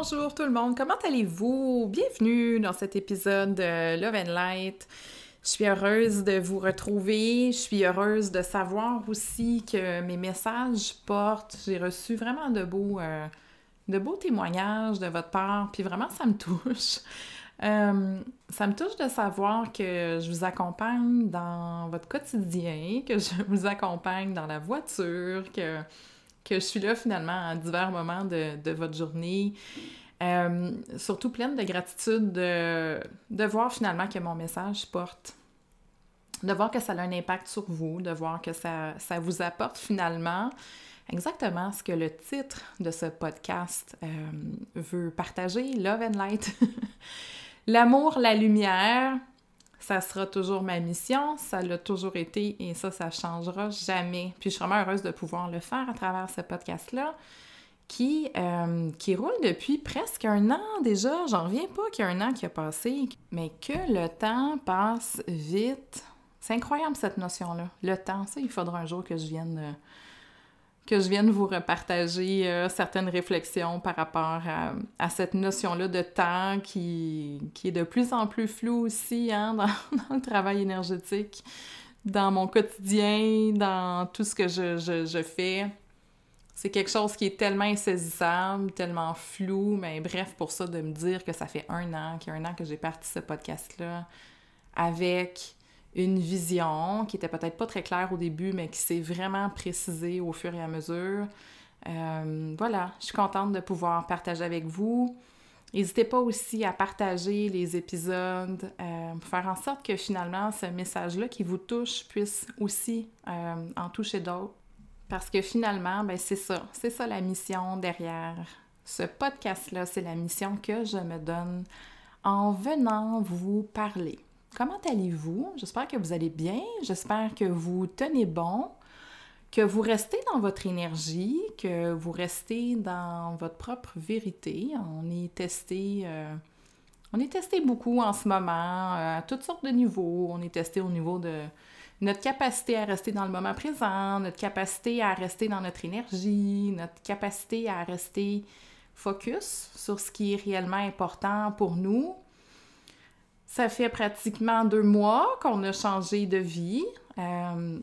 Bonjour tout le monde, comment allez-vous? Bienvenue dans cet épisode de Love and Light. Je suis heureuse de vous retrouver. Je suis heureuse de savoir aussi que mes messages portent. J'ai reçu vraiment de beaux, euh, de beaux témoignages de votre part, puis vraiment ça me touche. Euh, ça me touche de savoir que je vous accompagne dans votre quotidien, que je vous accompagne dans la voiture, que, que je suis là finalement à divers moments de, votre journée. Euh, surtout pleine de gratitude de, voir finalement que mon message porte, de voir que ça a un impact sur vous, de voir que ça, ça vous apporte finalement exactement ce que le titre de ce podcast euh, veut partager, Love and Light. L'amour, la lumière, ça sera toujours ma mission, ça l'a toujours été et ça, ça changera jamais. Puis je suis vraiment heureuse de pouvoir le faire à travers ce podcast-là qui, euh, qui roule depuis presque un an déjà. J'en reviens pas qu'il y a un an qui a passé, mais que le temps passe vite. C'est incroyable cette notion-là. Le temps, ça, il faudra un jour que je vienne... Euh, que je vienne vous repartager euh, certaines réflexions par rapport à, cette notion-là de temps qui, qui, est de plus en plus floue aussi hein, dans, le travail énergétique, dans mon quotidien, dans tout ce que je, je, je fais. C'est quelque chose qui est tellement insaisissable, tellement flou, mais bref, pour ça, de me dire que ça fait un an, qu'il y a un an que j'ai parti ce podcast-là, avec une vision qui était peut-être pas très claire au début, mais qui s'est vraiment précisée au fur et à mesure. Euh, voilà, je suis contente de pouvoir partager avec vous. N'hésitez pas aussi à partager les épisodes euh, faire en sorte que finalement ce message-là qui vous touche puisse aussi euh, en toucher d'autres. Parce que finalement, ben c'est ça, c'est ça la mission derrière ce podcast-là, c'est la mission que je me donne en venant vous parler. Comment allez-vous? J'espère que vous allez bien. J'espère que vous tenez bon, que vous restez dans votre énergie, que vous restez dans votre propre vérité. On est testé, euh, on est testé beaucoup en ce moment, euh, à toutes sortes de niveaux. On est testé au niveau de notre capacité à rester dans le moment présent, notre capacité à rester dans notre énergie, notre capacité à rester focus sur ce qui est réellement important pour nous, ça fait pratiquement deux mois qu'on a changé de vie. Euh,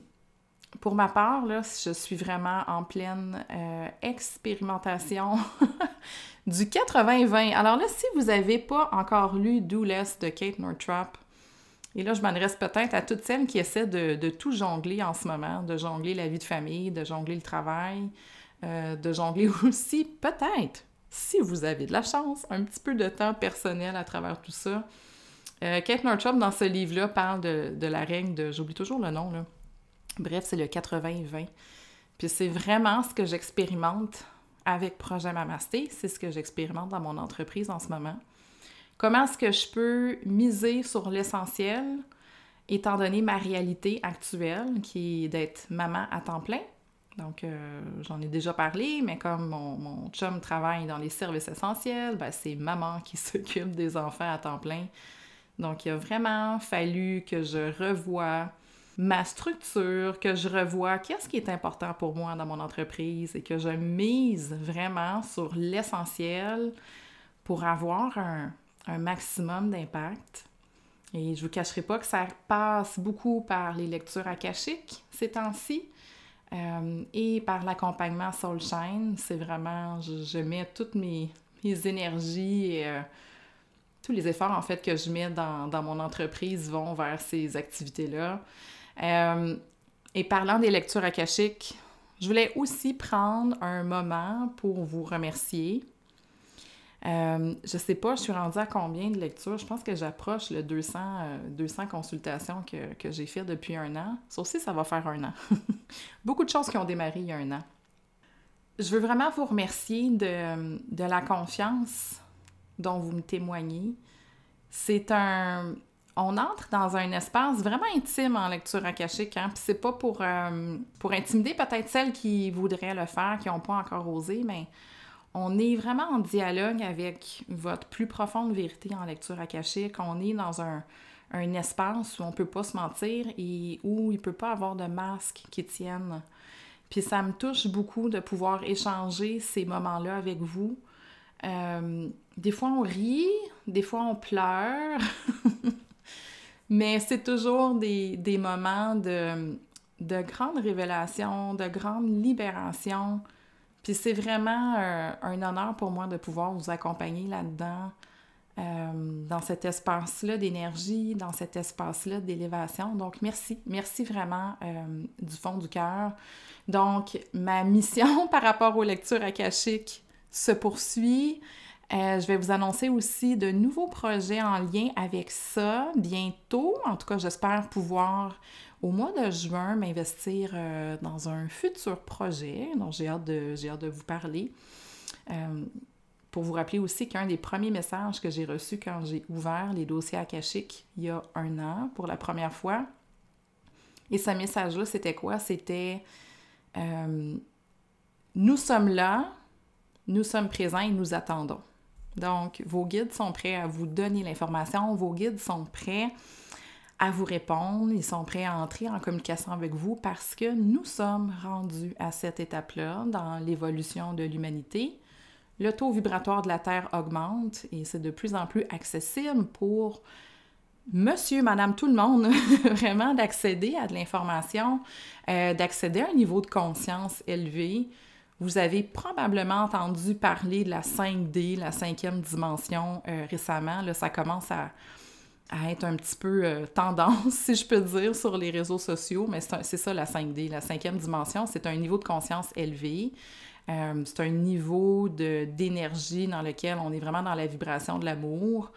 pour ma part, là, je suis vraiment en pleine euh, expérimentation du 80-20. Alors là, si vous n'avez pas encore lu Do Less de Kate Northrop, et là, je m'adresse peut-être à toutes celles qui essaient de, tout jongler en ce moment, de jongler la vie de famille, de jongler le travail, euh, de jongler aussi, peut-être, si vous avez de la chance, un petit peu de temps personnel à travers tout ça. Euh, Kate Northrop, dans ce livre-là, parle de, la règle de... J'oublie toujours le nom, là. Bref, c'est le 80-20. Puis c'est vraiment ce que j'expérimente avec Projet Mamasté. C'est ce que j'expérimente dans mon entreprise en ce moment. Comment est-ce que je peux miser sur l'essentiel, étant donné ma réalité actuelle, qui est d'être maman à temps plein. Donc, euh, j'en ai déjà parlé, mais comme mon, mon chum travaille dans les services essentiels, ben, c'est maman qui s'occupe des enfants à temps plein. Donc, il a vraiment fallu que je revoie ma structure, que je revoie qu'est-ce qui est important pour moi dans mon entreprise et que je mise vraiment sur l'essentiel pour avoir un, maximum d'impact. Et je ne vous cacherai pas que ça passe beaucoup par les lectures akashiques ces temps-ci. et par l'accompagnement Soulshine, c'est vraiment, je, mets toutes mes, énergies et tous les efforts en fait que je mets dans, dans mon entreprise vont vers ces activités-là. et parlant des lectures akashiques, je voulais aussi prendre un moment pour vous remercier. Euh, je sais pas, je suis rendue à combien de lectures? Je pense que j'approche le 200, 200 euh, consultations que, que j'ai fait depuis un an. Ça aussi, ça va faire un an. Beaucoup de choses qui ont démarré il y a un an. Je veux vraiment vous remercier de, de la confiance dont vous me témoignez. C'est un, on entre dans un espace vraiment intime en lecture akashique. Hein? Puis c'est pas pour, euh, pour intimider peut-être celles qui voudraient le faire, qui n'ont pas encore osé, mais on est vraiment en dialogue avec votre plus profonde vérité en lecture akashique. On est dans un, un espace où on peut pas se mentir et où il peut pas avoir de masque qui tienne. Puis ça me touche beaucoup de pouvoir échanger ces moments-là avec vous. Euh, des fois on rit, des fois on pleure. Mais c'est toujours des, moments de, de grande révélation, de grande libération. Puis c'est vraiment un, honneur pour moi de pouvoir vous accompagner là-dedans, euh, dans cet espace-là d'énergie, dans cet espace-là d'élévation. Donc merci, merci vraiment euh, du fond du cœur. Donc ma mission par rapport aux lectures akashiques se poursuit. Euh, je vais vous annoncer aussi de nouveaux projets en lien avec ça bientôt. En tout cas, j'espère pouvoir au mois de juin m'investir euh, dans un futur projet dont j'ai hâte, de, hâte de vous parler. Euh, pour vous rappeler aussi qu'un des premiers messages que j'ai reçus quand j'ai ouvert les dossiers akashiques il y a un an pour la première fois, et ce message-là, c'était quoi? C'était Nous sommes là, nous sommes présents et nous attendons. Donc, vos guides sont prêts à vous donner l'information, vos guides sont prêts à vous répondre, ils sont prêts à entrer en communication avec vous parce que nous sommes rendus à cette étape-là dans l'évolution de l'humanité. Le taux vibratoire de la Terre augmente et c'est de plus en plus accessible pour monsieur, madame, tout le monde, vraiment d'accéder à de l'information, euh, d'accéder à un niveau de conscience élevé, vous avez probablement entendu parler de la 5D, la cinquième dimension euh, récemment. Là, ça commence à, être un petit peu euh, tendance, si je peux dire, sur les réseaux sociaux, mais c'est ça la 5D. La cinquième dimension, c'est un niveau de conscience élevé. Euh, c'est un niveau d'énergie dans lequel on est vraiment dans la vibration de l'amour,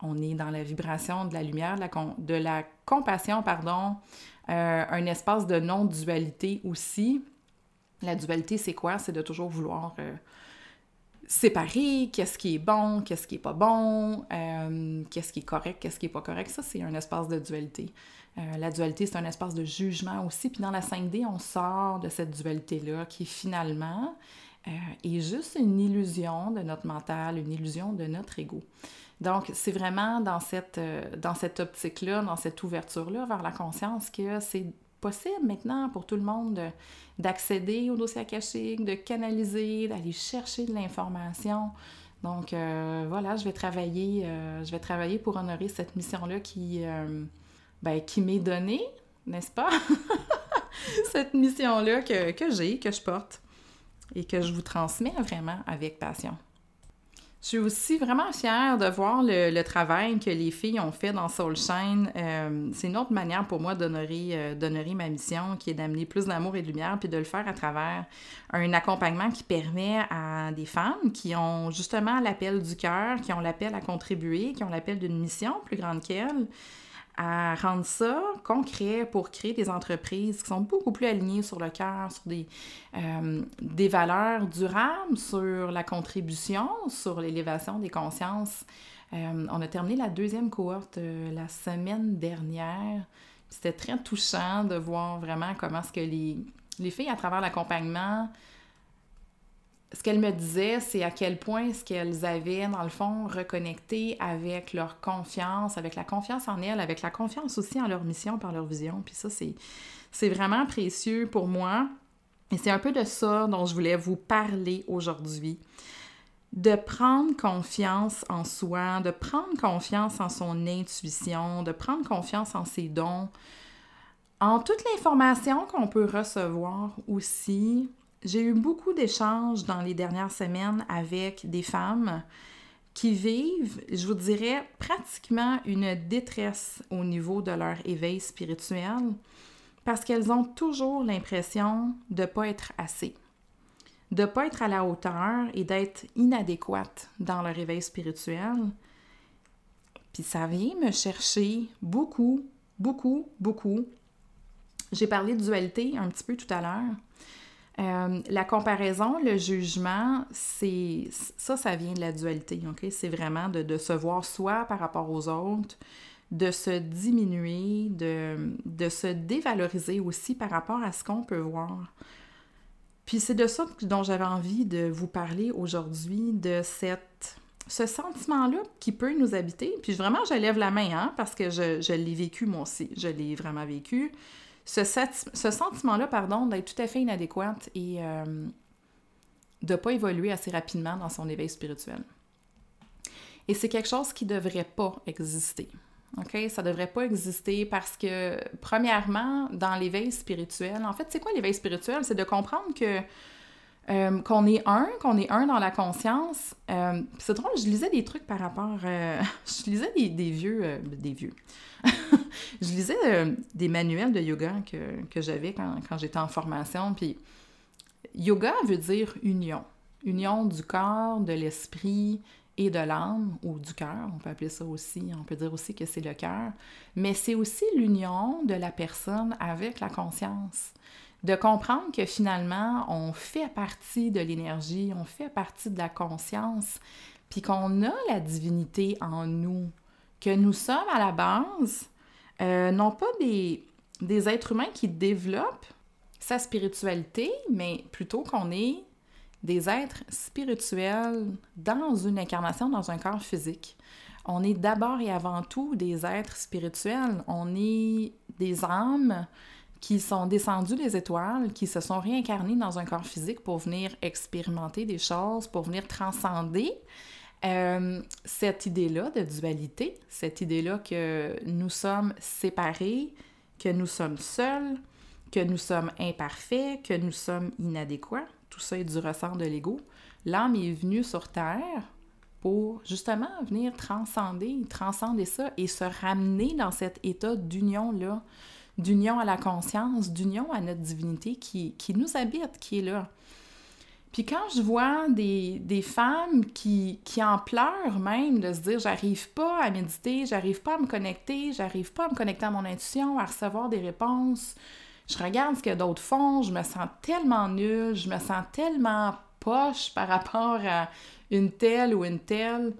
on est dans la vibration de la lumière, de la, de la compassion, pardon, un espace de non-dualité aussi. La dualité, c'est quoi? C'est de toujours vouloir euh, séparer qu'est-ce qui est bon, qu'est-ce qui est pas bon, euh, qu'est-ce qui est correct, qu'est-ce qui est pas correct. Ça, c'est un espace de dualité. Euh, la dualité, c'est un espace de jugement aussi. Puis dans la 5D, on sort de cette dualité-là qui finalement est juste une illusion de notre mental, une illusion de notre ego. Donc, c'est vraiment dans cette, dans cette optique-là, dans cette ouverture-là vers la conscience que c'est possible maintenant pour tout le monde d'accéder au dossier akashique, de canaliser, d'aller chercher de l'information. Donc euh, voilà, je vais travailler, euh, je vais travailler pour honorer cette mission-là qui, euh, ben, qui m'est donnée, n'est-ce pas? cette mission-là que, que j'ai, que je porte et que je vous transmets vraiment avec passion. Je suis aussi vraiment fière de voir le, travail que les filles ont fait dans Soulshine. Euh, c'est une autre manière pour moi euh, d'honorer ma mission, qui est d'amener plus d'amour et de lumière, puis de le faire à travers un accompagnement qui permet à des femmes qui ont justement l'appel du cœur, qui ont l'appel à contribuer, qui ont l'appel d'une mission plus grande qu'elles, à rendre ça concret pour créer des entreprises qui sont beaucoup plus alignées sur le cœur, sur des, euh, des valeurs durables, sur la contribution, sur l'élévation des consciences. Euh, on a terminé la deuxième cohorte euh, la semaine dernière. C'était très touchant de voir vraiment comment ce que les, les filles, à travers l'accompagnement, ce qu'elle me disait, c'est à quel point ce qu'elles avaient, dans le fond, reconnecté avec leur confiance, avec la confiance en elles, avec la confiance aussi en leur mission par leur vision. Puis ça, c'est vraiment précieux pour moi. Et c'est un peu de ça dont je voulais vous parler aujourd'hui. De prendre confiance en soi, de prendre confiance en son intuition, de prendre confiance en ses dons, En toute l'information qu'on peut recevoir aussi, j'ai eu beaucoup d'échanges dans les dernières semaines avec des femmes qui vivent, je vous dirais, pratiquement une détresse au niveau de leur éveil spirituel parce qu'elles ont toujours l'impression de ne pas être assez, de ne pas être à la hauteur et d'être inadéquates dans leur éveil spirituel. Puis ça vient me chercher beaucoup, beaucoup, beaucoup j'ai parlé de dualité un petit peu tout à l'heure. Euh, la comparaison, le jugement, c'est ça, ça vient de la dualité, OK? C'est vraiment de, se voir soi par rapport aux autres, de se diminuer, de, de se dévaloriser aussi par rapport à ce qu'on peut voir. Puis c'est de ça dont j'avais envie de vous parler aujourd'hui, de cette, ce sentiment-là qui peut nous habiter. Puis vraiment, je lève la main, hein, parce que je, je l'ai vécu moi aussi. Je l'ai vraiment vécu ce, sentiment-là, pardon, d'être tout à fait inadéquate et euh, de ne pas évoluer assez rapidement dans son éveil spirituel. Et c'est quelque chose qui ne devrait pas exister. OK? Ça ne devrait pas exister parce que, premièrement, dans l'éveil spirituel, en fait, c'est quoi l'éveil spirituel? C'est de comprendre que euh, qu'on est un, qu'on est un dans la conscience. Euh, c'est drôle, je lisais des trucs par rapport. je lisais des, des vieux. des vieux. je lisais euh, des manuels de yoga que, j'avais quand, j'étais en formation. Puis yoga veut dire union. Union du corps, de l'esprit et de l'âme, ou du cœur, on peut appeler ça aussi, on peut dire aussi que c'est le cœur, mais c'est aussi l'union de la personne avec la conscience. De comprendre que finalement, on fait partie de l'énergie, on fait partie de la conscience, puis qu'on a la divinité en nous, que nous sommes à la base euh, non pas des, des êtres humains qui développent sa spiritualité, mais plutôt qu'on est des êtres spirituels dans une incarnation, dans un corps physique. On est d'abord et avant tout des êtres spirituels. On est des âmes qui sont descendues des étoiles, qui se sont réincarnées dans un corps physique pour venir expérimenter des choses, pour venir transcender euh, cette idée-là de dualité, cette idée-là que nous sommes séparés, que nous sommes seuls, que nous sommes imparfaits, que nous sommes inadéquats, tout ça est du ressort de l'ego. L'âme est venue sur Terre pour justement venir transcender, transcender ça et se ramener dans cet état d'union-là, d'union à la conscience, d'union à notre divinité qui, qui nous habite, qui est là. Puis quand je vois des, femmes qui, qui, en pleurent même de se dire j'arrive pas à méditer, j'arrive pas à me connecter, j'arrive pas à me connecter à mon intuition, à recevoir des réponses, je regarde ce que d'autres font, je me sens tellement nulle, je me sens tellement poche par rapport à une telle ou une telle,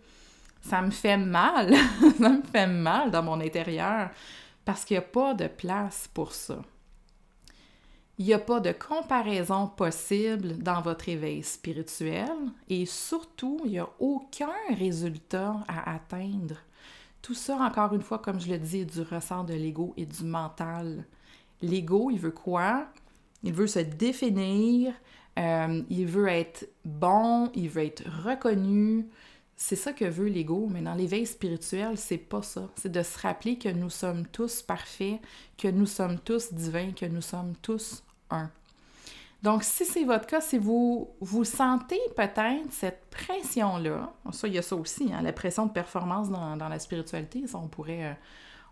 ça me fait mal, ça me fait mal dans mon intérieur parce qu'il n'y a pas de place pour ça. Il n'y a pas de comparaison possible dans votre éveil spirituel et surtout, il n'y a aucun résultat à atteindre. Tout ça, encore une fois, comme je le dis, est du ressort de l'ego et du mental. L'ego, il veut quoi? Il veut se définir, euh, il veut être bon, il veut être reconnu. C'est ça que veut l'ego, mais dans l'éveil spirituel, c'est pas ça. C'est de se rappeler que nous sommes tous parfaits, que nous sommes tous divins, que nous sommes tous un. Donc, si c'est votre cas, si vous, vous sentez peut-être cette pression-là, ça, il y a ça aussi, hein, la pression de performance dans, la spiritualité, ça, on pourrait, euh,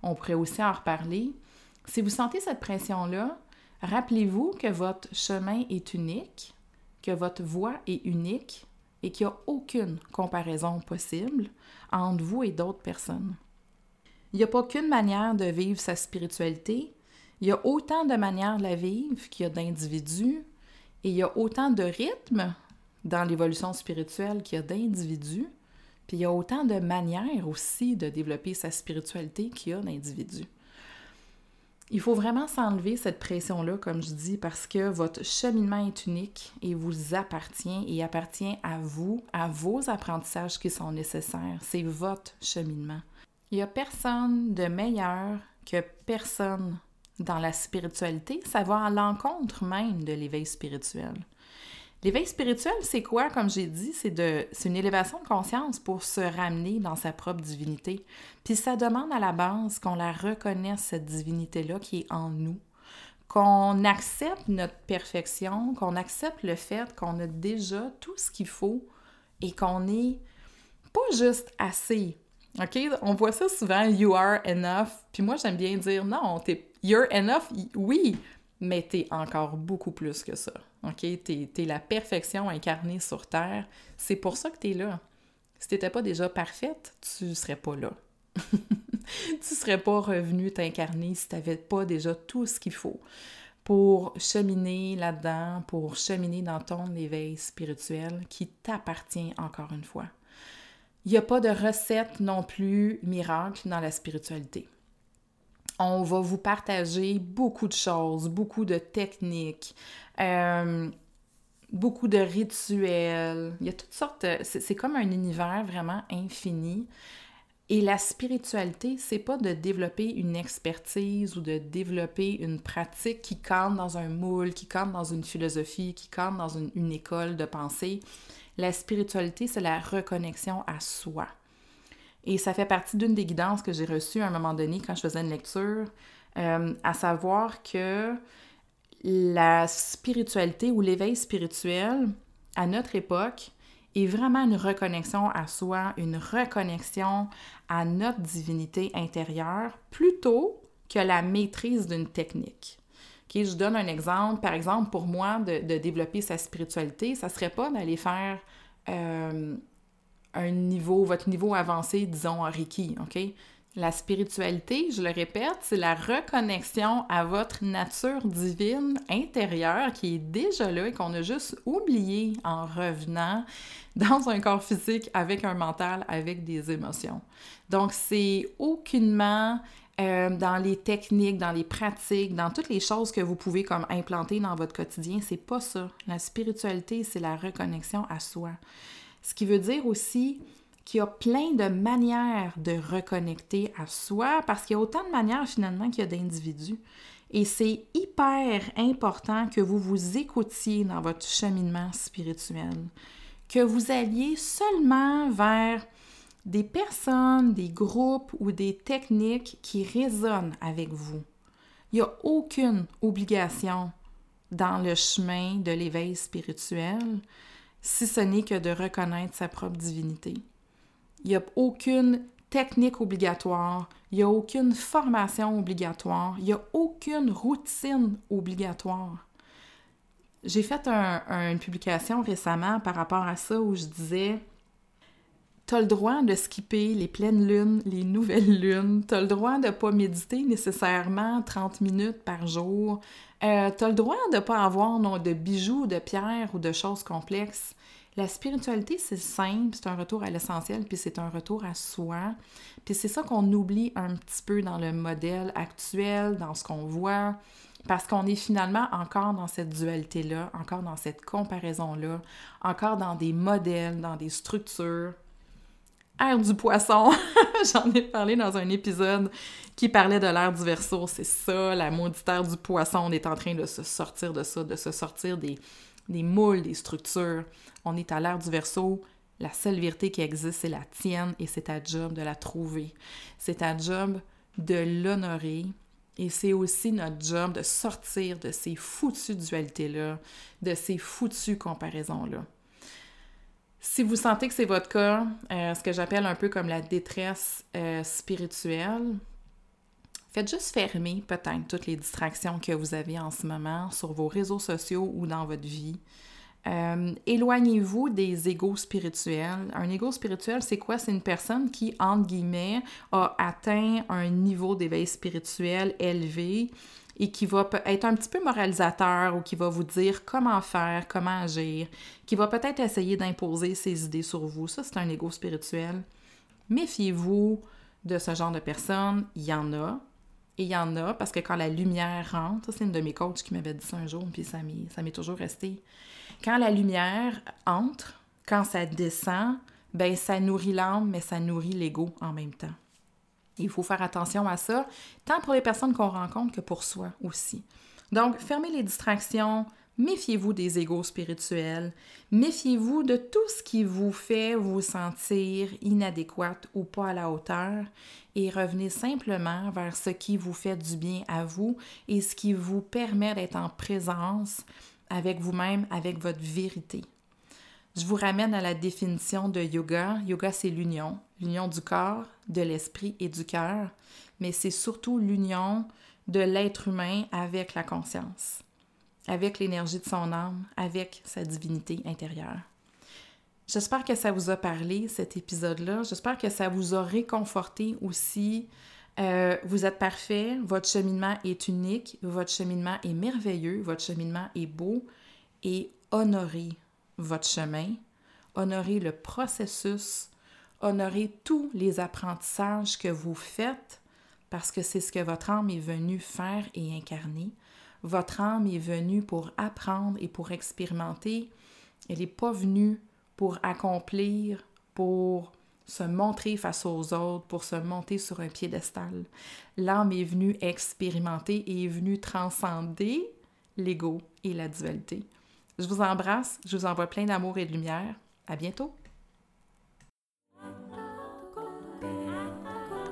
on pourrait aussi en reparler. Si vous sentez cette pression-là, rappelez-vous que votre chemin est unique, que votre voie est unique et qu'il n'y a aucune comparaison possible entre vous et d'autres personnes. Il n'y a pas qu'une manière de vivre sa spiritualité, il y a autant de manières de la vivre qu'il y a d'individus et il y a autant de rythmes dans l'évolution spirituelle qu'il y a d'individus, puis il y a autant de manières aussi de développer sa spiritualité qu'il y a d'individus. Il faut vraiment s'enlever cette pression-là, comme je dis, parce que votre cheminement est unique et vous appartient et appartient à vous, à vos apprentissages qui sont nécessaires. C'est votre cheminement. Il n'y a personne de meilleur que personne dans la spiritualité, ça va à l'encontre même de l'éveil spirituel. L'éveil spirituel, c'est quoi, comme j'ai dit? C'est, de, une élévation de conscience pour se ramener dans sa propre divinité. Puis ça demande à la base qu'on la reconnaisse, cette divinité-là qui est en nous. qu'on accepte notre perfection, qu'on accepte le fait qu'on a déjà tout ce qu'il faut et qu'on est pas juste assez. OK? On voit ça souvent, you are enough. Puis moi, j'aime bien dire non, t'es you're enough, oui, mais t'es encore beaucoup plus que ça. OK? Es la perfection incarnée sur Terre. C'est pour ça que t'es là. Si t'étais pas déjà parfaite, tu serais pas là. tu serais pas revenu t'incarner si t'avais pas déjà tout ce qu'il faut pour cheminer là-dedans, pour cheminer dans ton éveil spirituel qui t'appartient encore une fois. Il n'y a pas de recette non plus miracle dans la spiritualité. On va vous partager beaucoup de choses, beaucoup de techniques, euh, beaucoup de rituels. Il y a toutes sortes. C'est comme un univers vraiment infini. Et la spiritualité, c'est pas de développer une expertise ou de développer une pratique qui cadre dans un moule, qui cadre dans une philosophie, qui cadre dans une, une école de pensée. La spiritualité, c'est la reconnexion à soi. Et ça fait partie d'une des guidances que j'ai reçues à un moment donné quand je faisais une lecture, euh, à savoir que la spiritualité ou l'éveil spirituel à notre époque est vraiment une reconnexion à soi, une reconnexion à notre divinité intérieure plutôt que la maîtrise d'une technique. je donne un exemple. Par exemple, pour moi, de, développer sa spiritualité, ça serait pas d'aller faire euh, un niveau, votre niveau avancé, disons, en Reiki? La spiritualité, je le répète, c'est la reconnexion à votre nature divine intérieure qui est déjà là et qu'on a juste oublié en revenant dans un corps physique avec un mental, avec des émotions. Donc, c'est aucunement euh, dans les techniques, dans les pratiques, dans toutes les choses que vous pouvez comme implanter dans votre quotidien, c'est pas ça. La spiritualité, c'est la reconnexion à soi. Ce qui veut dire aussi qu'il y a plein de manières de reconnecter à soi parce qu'il y a autant de manières finalement qu'il y a d'individus. Et c'est hyper important que vous vous écoutiez dans votre cheminement spirituel, que vous alliez seulement vers des personnes, des groupes ou des techniques qui résonnent avec vous. Il n'y a aucune obligation dans le chemin de l'éveil spirituel si ce n'est que de reconnaître sa propre divinité. Il n'y a aucune technique obligatoire, il n'y a aucune formation obligatoire, il n'y a aucune routine obligatoire. J'ai fait une publication récemment par rapport à ça où je disais tu as le droit de skipper les pleines lunes, les nouvelles lunes. Tu as le droit de pas méditer nécessairement 30 minutes par jour. Euh, tu as le droit de ne pas avoir de bijoux, de pierres ou de choses complexes. La spiritualité, c'est simple, c'est un retour à l'essentiel, puis c'est un retour à soi. Puis c'est ça qu'on oublie un petit peu dans le modèle actuel, dans ce qu'on voit, parce qu'on est finalement encore dans cette dualité-là, encore dans cette comparaison-là, encore dans des modèles, dans des structures Air du poisson. J'en ai parlé dans un épisode qui parlait de l'ère du verso. C'est ça, la maudite ère du poisson. On est en train de se sortir de ça, de se sortir des, des moules, des structures. On est à l'ère du verso. La seule vérité qui existe, c'est la tienne et c'est ta job de la trouver. C'est ta job de l'honorer et c'est aussi notre job de sortir de ces foutues dualités-là, de ces foutues comparaisons-là. Si vous sentez que c'est votre cas, euh, ce que j'appelle un peu comme la détresse euh, spirituelle, faites juste fermer peut-être toutes les distractions que vous avez en ce moment sur vos réseaux sociaux ou dans votre vie. Euh, éloignez-vous des égaux spirituels. Un égo spirituel, c'est quoi? C'est une personne qui, entre guillemets, a atteint un niveau d'éveil spirituel élevé et qui va être un petit peu moralisateur ou qui va vous dire comment faire, comment agir, qui va peut-être essayer d'imposer ses idées sur vous. Ça, c'est un ego spirituel. Méfiez-vous de ce genre de personnes. Il y en a. Et il y en a parce que quand la lumière rentre, c'est une de mes coachs qui m'avait dit ça un jour, puis ça m'est toujours resté. Quand la lumière entre, quand ça descend, ben ça nourrit l'âme, mais ça nourrit l'ego en même temps. Il faut faire attention à ça, tant pour les personnes qu'on rencontre que pour soi aussi. Donc, fermez les distractions, Méfiez-vous des égaux spirituels. Méfiez-vous de tout ce qui vous fait vous sentir inadéquate ou pas à la hauteur et revenez simplement vers ce qui vous fait du bien à vous et ce qui vous permet d'être en présence avec vous-même, avec votre vérité. Je vous ramène à la définition de yoga. Yoga, c'est l'union, l'union du corps, de l'esprit et du cœur, mais c'est surtout l'union de l'être humain avec la conscience avec l'énergie de son âme, avec sa divinité intérieure. J'espère que ça vous a parlé, cet épisode-là. J'espère que ça vous a réconforté aussi. Euh, vous êtes parfait, votre cheminement est unique, votre cheminement est merveilleux, votre cheminement est beau et honorez votre chemin, honorez le processus, honorez tous les apprentissages que vous faites parce que c'est ce que votre âme est venue faire et incarner. Votre âme est venue pour apprendre et pour expérimenter. Elle n'est pas venue pour accomplir, pour se montrer face aux autres, pour se monter sur un piédestal. L'âme est venue expérimenter et est venue transcender l'ego et la dualité. Je vous embrasse, je vous envoie plein d'amour et de lumière. À bientôt!